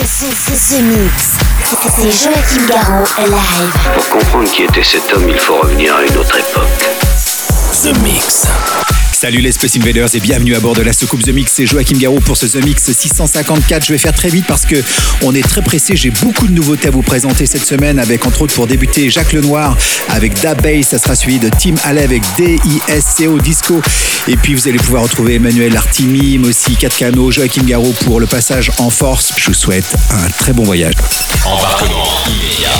The, Mix. C'est Joachim Garraud live. Pour comprendre qui était cet homme, il faut revenir à une autre époque. The Mix. Salut les Space Invaders et bienvenue à bord de la soucoupe The Mix. C'est Joachim Garou pour ce The Mix 654. Je vais faire très vite parce que on est très pressé. J'ai beaucoup de nouveautés à vous présenter cette semaine avec entre autres pour débuter Jacques Lenoir avec Da Bass. Ça sera suivi de Tim Alley avec D-I-S-C-O Disco. Et puis vous allez pouvoir retrouver Emmanuel Artimi, mais aussi 4 Cano, Joachim Garou pour le passage en force. Je vous souhaite un très bon voyage. Embarquement immédiat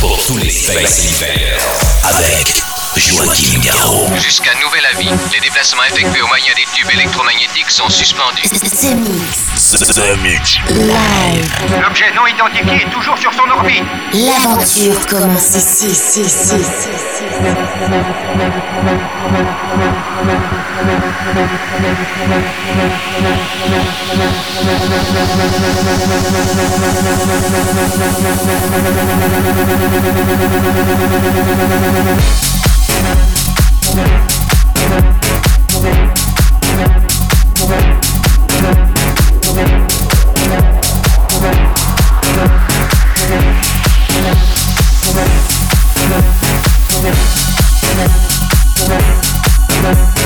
pour tous les Space Invaders avec Joachim Garraud. Jusqu'à nouvel avis, les déplacements effectués au moyen des tubes électromagnétiques sont suspendus. The Mix. The Mix. Live. L'objet non identifié est toujours sur son orbite. L'aventure commence ici, ici, ici,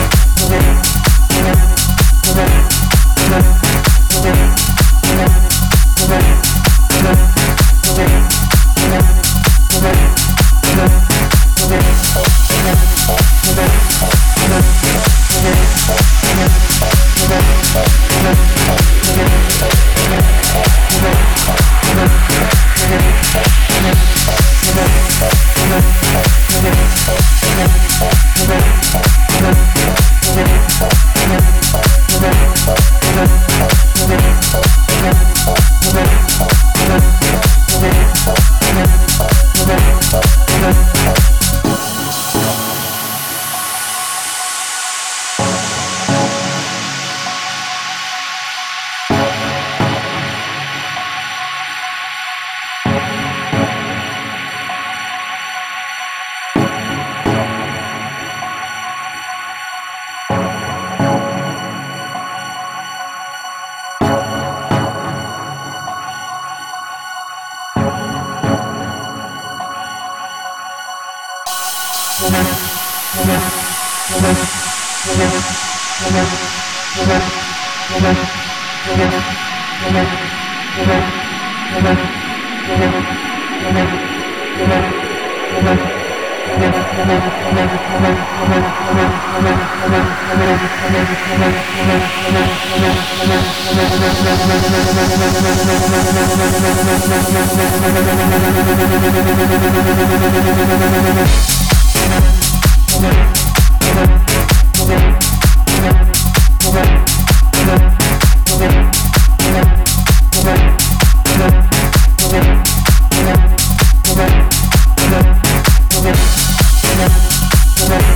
ici. The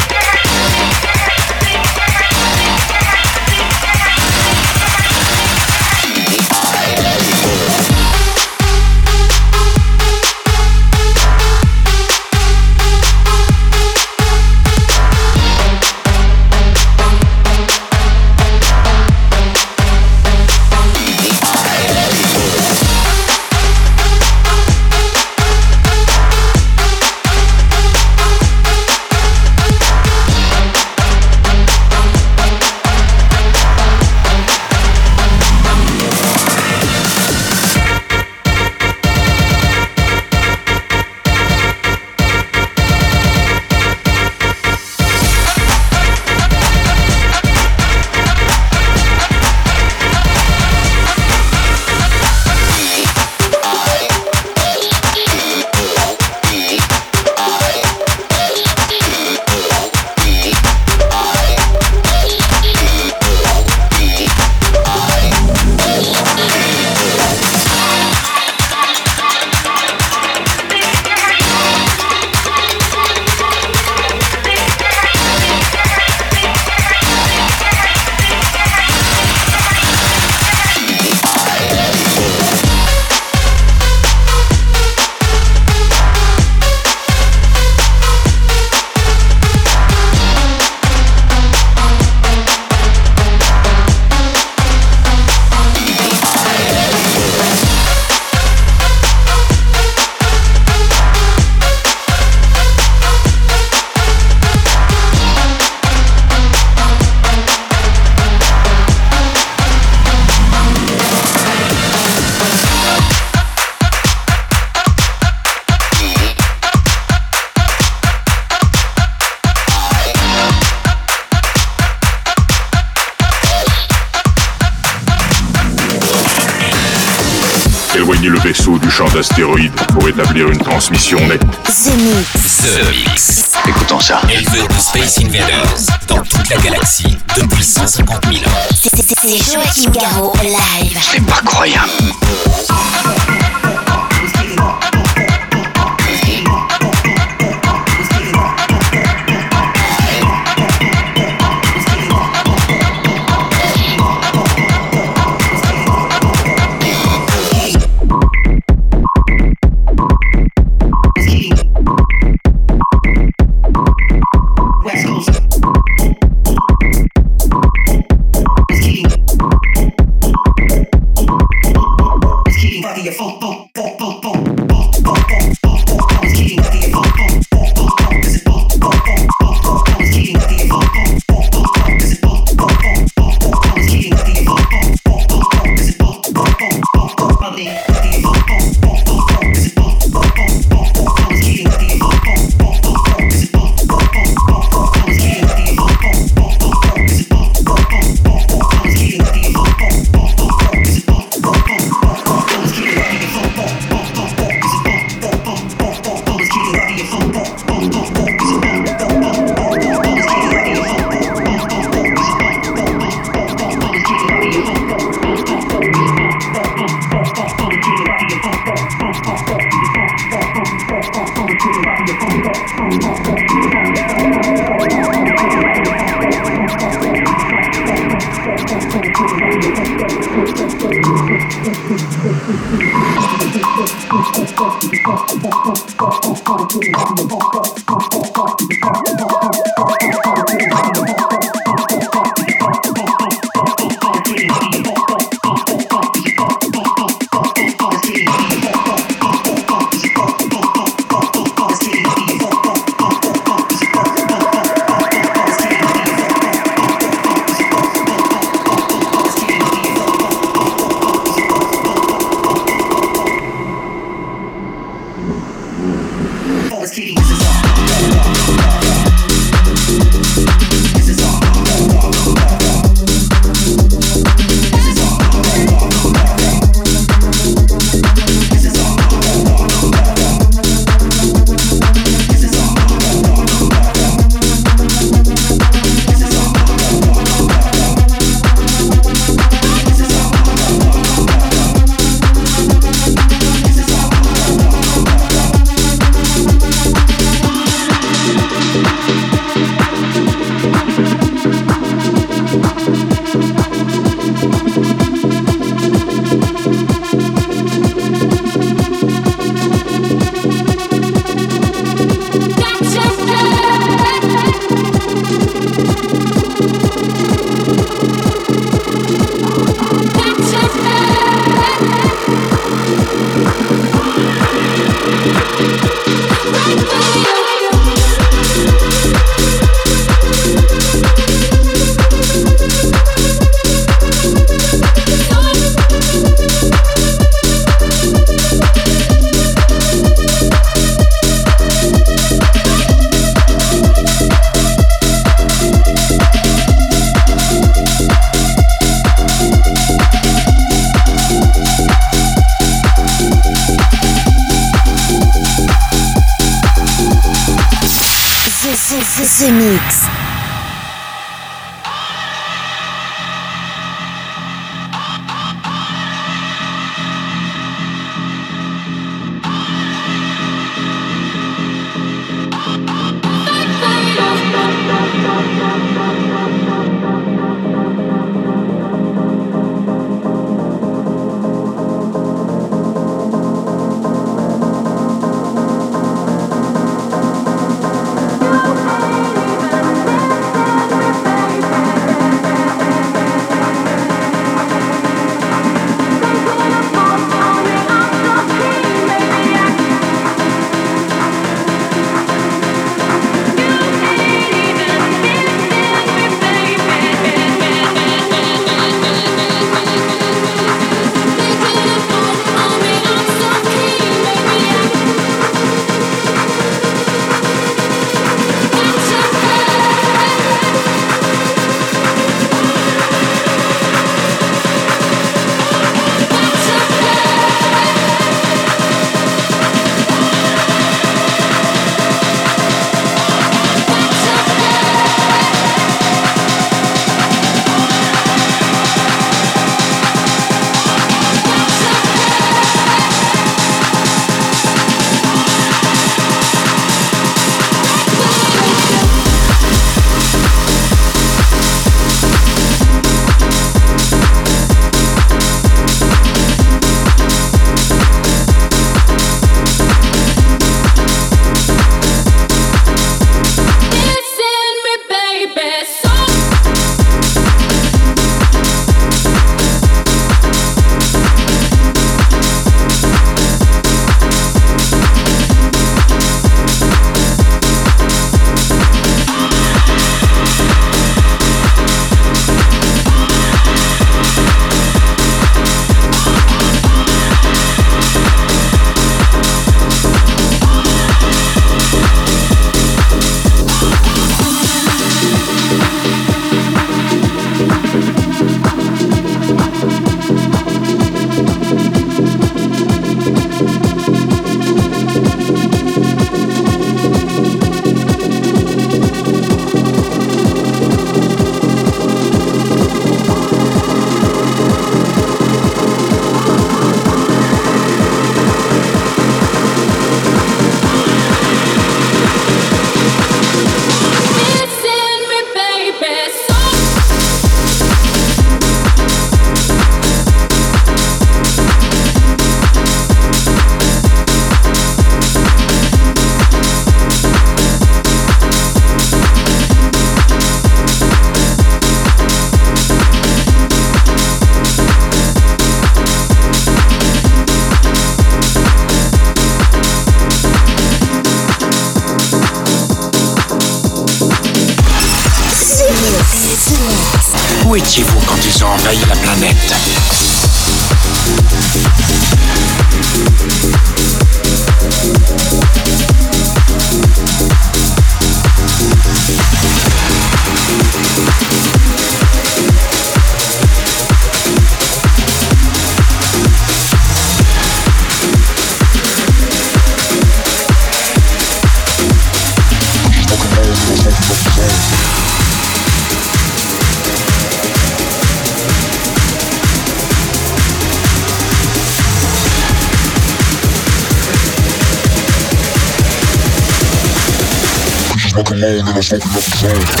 fucking up the zone.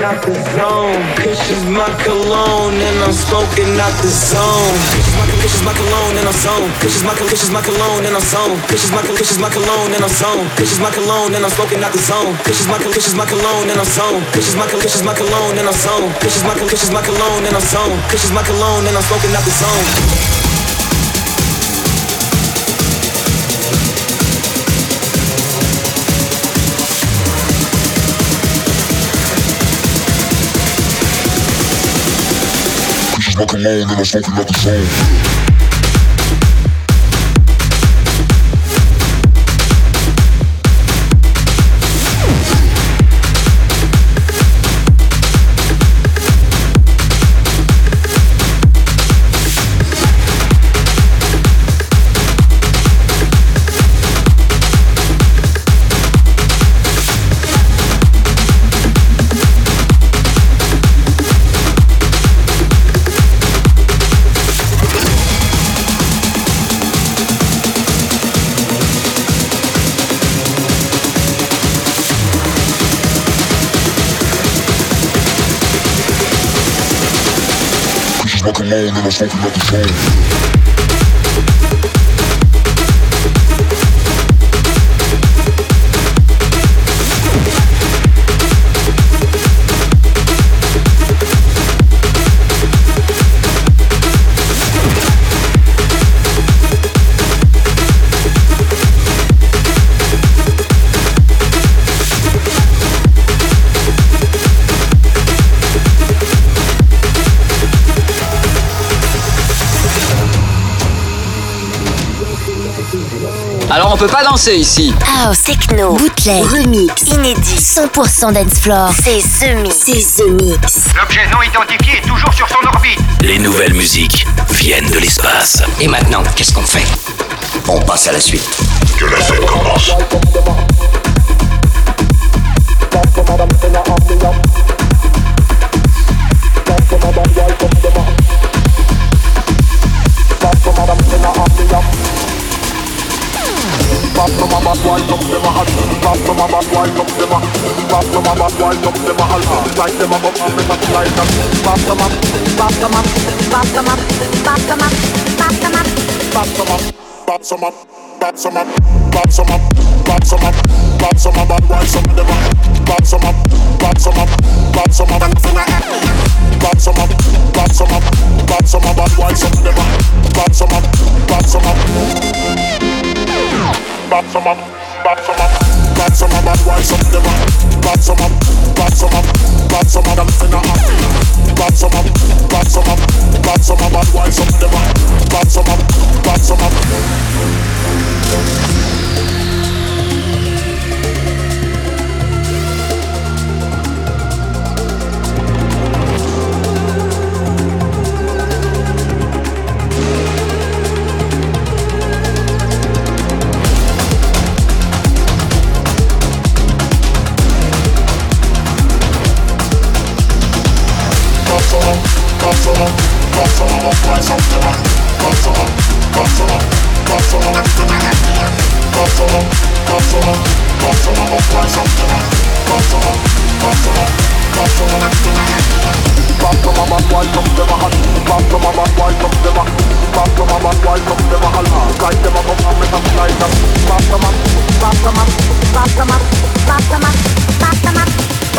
Smoking out the zone. Kisses my cologne and I'm smoking out the zone. Kisses my cologne and I'm zone. Kisses my kisses my cologne and I'm zone. Kisses my kisses my cologne and I'm zone. Kisses my cologne and I'm smoking out the zone. Kisses my kisses my cologne and I'm zone. Kisses my kisses my cologne and I'm zone. Kisses my kisses my cologne and I'm zone. Kisses my cologne and I'm smoking out the zone. Smoking alone and I'm smoking up the zone. motherfucking microphone. Alors on peut pas danser ici. House, techno, bootleg, remix, inédit, 100% dance floor. C'est Mix. C'est The Mix. L'objet non identifié est toujours sur son orbite. Les nouvelles musiques viennent de l'espace. Et maintenant, qu'est-ce qu'on fait? On passe à la suite. Que la fête commence. Bop no my bass wind up them a hot Bop no my bass wind up them a Bop no my bass wind up them a hot Like them a up and make a fly that Bop no my Bop no my Bop no my Bop no my Bop no my Bop no my Bop no my Bop some up, bop some up, bop some up, bop some up, and why some of them up, bop some up, bop some up, bop some up, and some up, bop some up, bop some up, bop some up, and why some of them up, bop some up, bop some up bad some up, bad some up, bad some up, bad wife some them up, bad some up, bad some up, bad some up, them finna happy. Bad some up, bad some up, bad some up, bad wife some them up, bad some up, bad some up.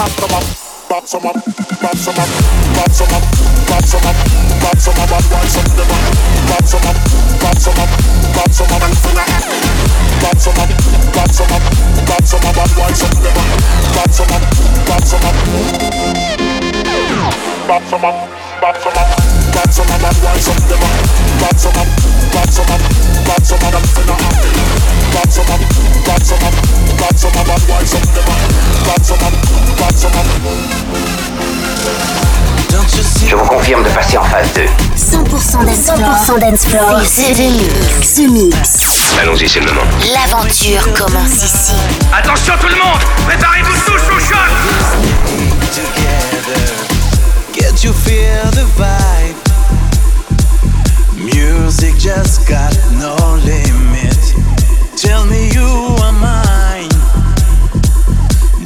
Bop them up. pop some up, pop some up, pop some up, pop some up, pop some up, and wipe some them up, pop some up, pop some up, pop some up, and fill up, pop some up, pop some up, pop some up, and wipe some them up, pop some up, pop some up, pop some up, pop some up. Je vous confirme de passer en phase 2. 100% dance 100% dance floor. C'est Mix. Mix. Allons-y, c'est le moment. L'aventure commence ici. Attention tout le monde Préparez-vous tous au choc Get you feel the vibe. Music just got no limit. Tell me you are mine.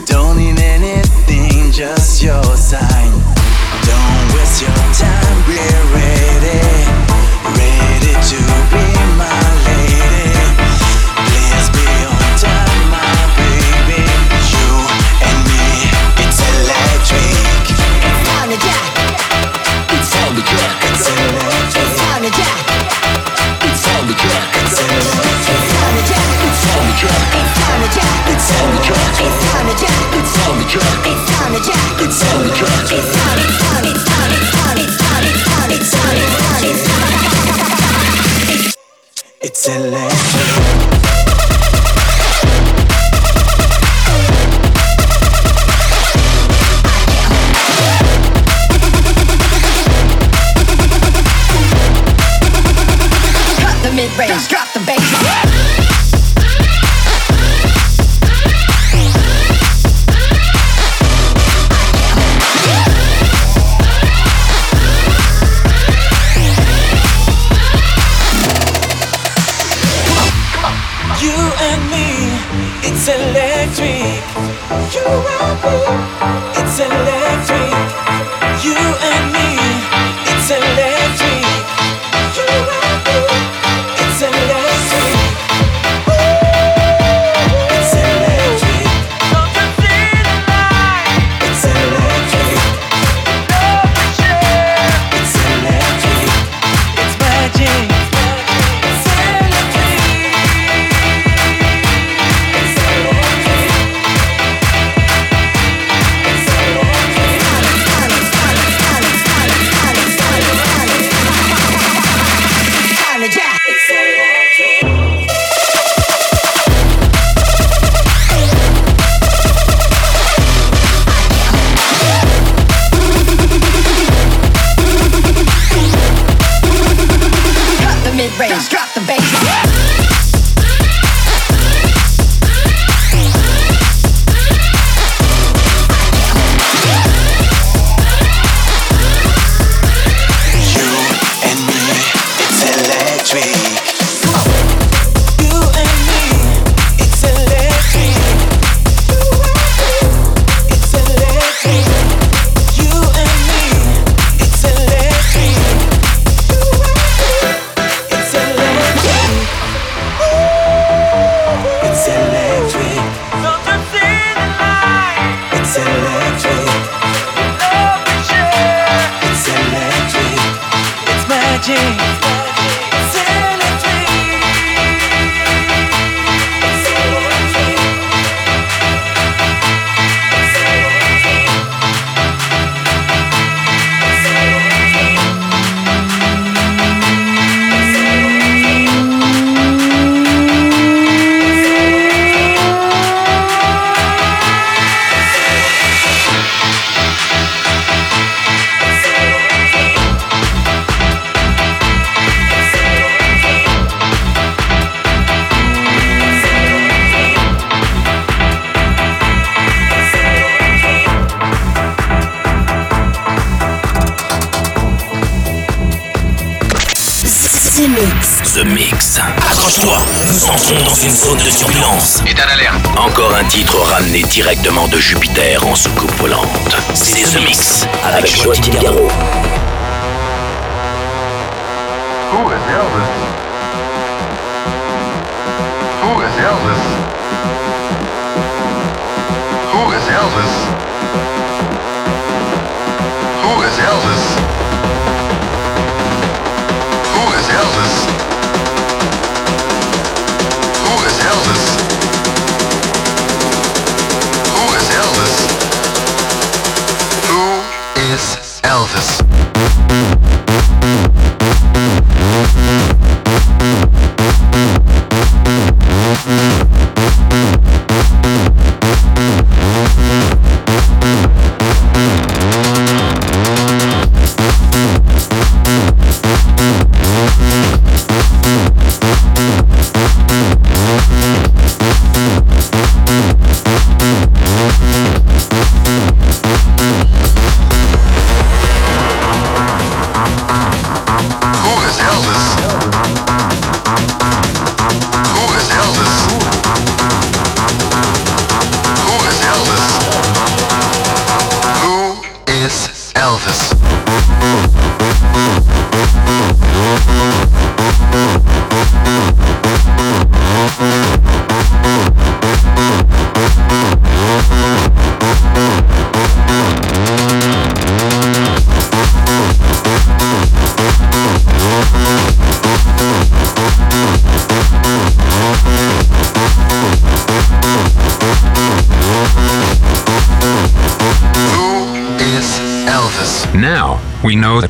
Don't need anything, just your sign. Don't waste your time, we're ready. Ready to It's on the. It's. It's. It's. It's. It's. It's. It's. It's. It's. It's. It's. It's. It's mid-range.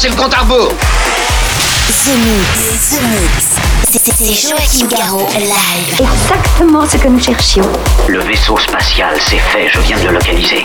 Commencez le compte à rebours. The Mix. The Mix. C'est Joachim Garraud live. Exactement ce que nous cherchions. Le vaisseau spatial, c'est fait. Je viens de le localiser.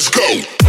Let's go.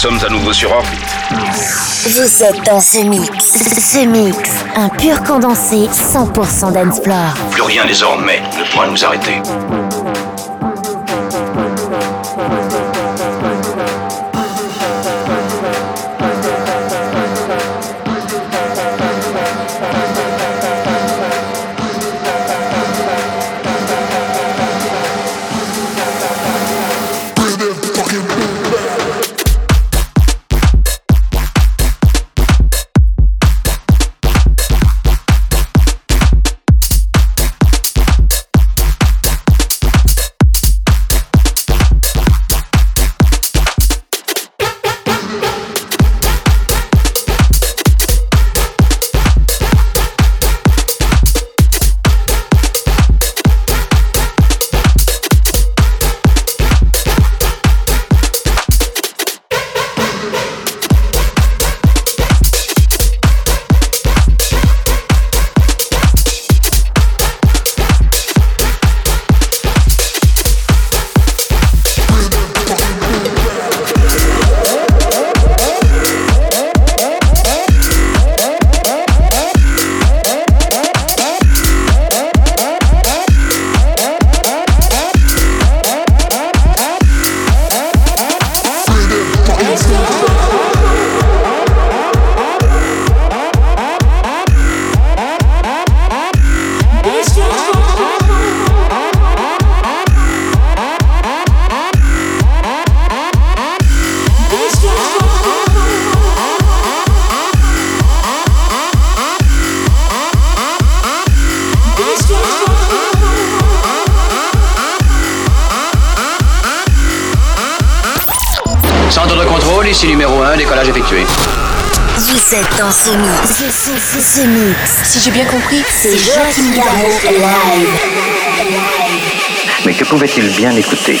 Nous sommes à nouveau sur orbite. Vous êtes dans ce mix. Ce mix. Un pur condensé 100% d'Ensplore. Plus rien désormais ne pourra nous arrêter. Si j'ai bien compris, c'est Joachim Garraud live. Mais que pouvait-il bien écouter?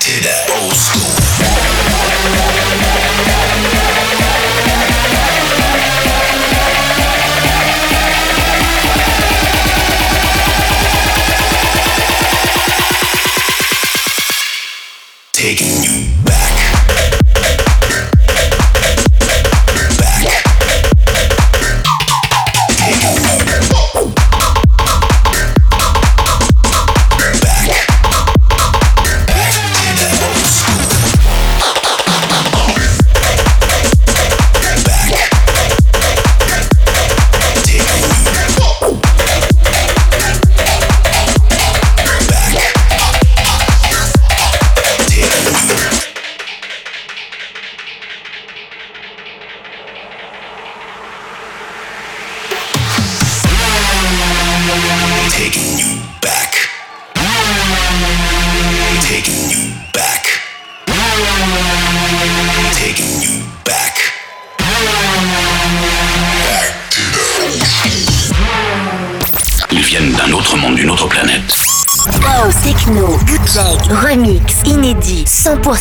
to old school.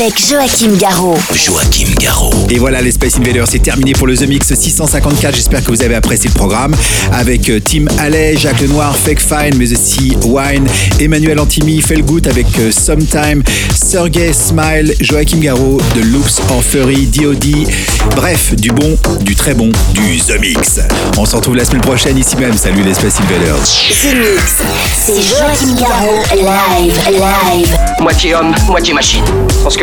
Avec Joachim Garraud. Joachim Garraud. Et voilà, les Space Invaders, c'est terminé pour le The Mix 654. J'espère que vous avez apprécié le programme avec euh, Tim Alley, Jacques Lenoir, Fake Fine, mais aussi Wine, Emmanuel Antimi, Felgout avec euh, Sometime, Sergey Smile, Joachim Garraud, The Loops en Furry, DOD. Bref, du bon, du très bon, du The Mix. On se retrouve la semaine prochaine ici même. Salut les Space Invaders. The Mix, c'est Joachim Garraud, live, live. Moitié homme, moitié machine. Son